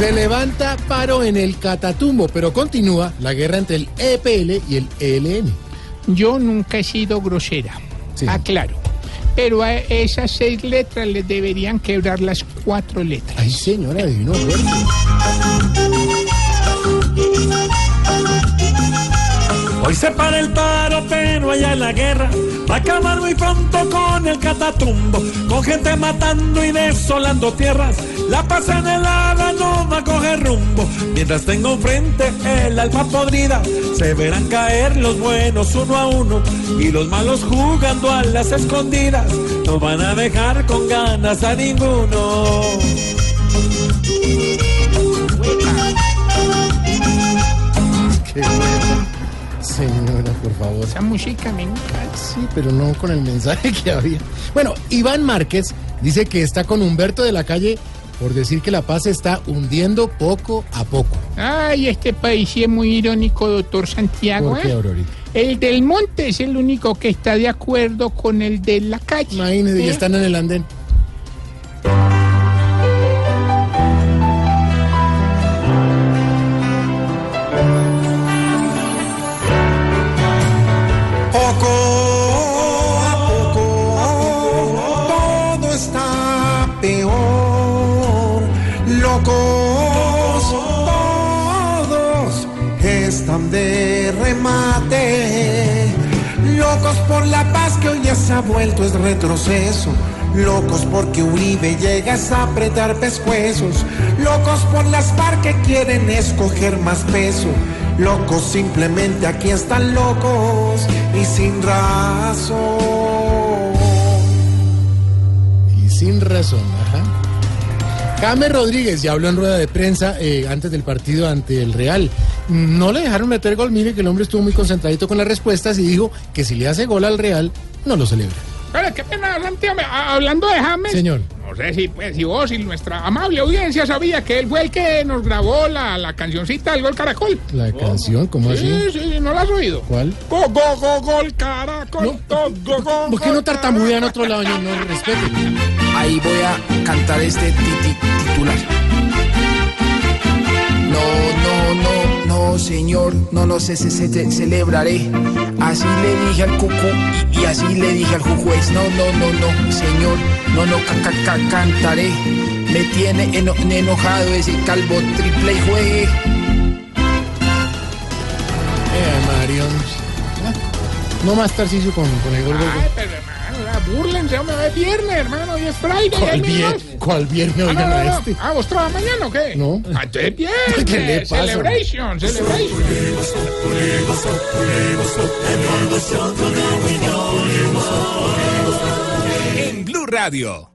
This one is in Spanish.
Se levanta paro en el Catatumbo, pero continúa la guerra entre el EPL y el ELN. Yo nunca he sido grosera, Sí. aclaro. Pero a esas seis letras les deberían quebrar las cuatro letras. Ay, señora, fuerte. Hoy se para el paro, pero allá en la guerra va a acabar muy pronto con el catatumbo, con gente matando y desolando tierras. La paz en el ala no va a coger rumbo. Mientras tengo frente el alma podrida, se verán caer los buenos uno a uno y los malos jugando a las escondidas. No van a dejar con ganas a ninguno. Señora, por favor. Esa música me encanta. Sí, pero no con el mensaje que había. Bueno, Iván Márquez dice que está con Humberto de la calle por decir que la paz se está hundiendo poco a poco. Ay, este país sí es muy irónico, doctor Santiago. ¿Por qué, ¿eh? El del monte es el único que está de acuerdo con el de la calle. Imagínese, ¿eh? ya están en el andén. Locos todos están de remate. Locos por la paz que hoy ya se ha vuelto es retroceso. Locos porque Uribe llega a apretar pescuezos. Locos por las FARC que quieren escoger más peso. Locos simplemente aquí están locos y sin razón. Y sin razón, ajá. James Rodríguez ya habló en rueda de prensa eh, antes del partido ante el Real. No le dejaron meter gol, mire que el hombre estuvo muy concentradito con las respuestas y dijo que si le hace gol al Real, no lo celebra. Pero qué pena, Santiago. a- Hablando de James. Señor. No sé si, pues, si vos y nuestra amable audiencia sabía que él fue el que nos grabó la, la cancioncita del Gol Caracol. La canción, ¿cómo Sí, así? sí, ¿no la has oído? ¿Cuál? Go, go, go, gol, caracol. No, go, go, go, ¿Por qué no gol, tartamudea en otro lado? Yo no respete. Ahí voy a cantar este titular. No, no, no, no, señor, no lo sé, se, se- celebraré. Así le dije al cucu y, así le dije al juez. No, no, no, no, señor, no, no, ca, ca- ca- cantaré. Me tiene eno- enojado ese calvo triple y juegue. Eh, Marión. No más Tarcicio con, con el gol. Ay, pero hermano, ya, burlense, hombre, es viernes, hermano, hoy es Friday. ¿Cuál, ahí vier- mismo. ¿Cuál viernes Ah, no, oigan no, este? Ah, ¿vos trabajas mañana o qué? No. Ah, entonces viernes. ¿Qué le pasa? Celebration, celebration. En Blue Radio.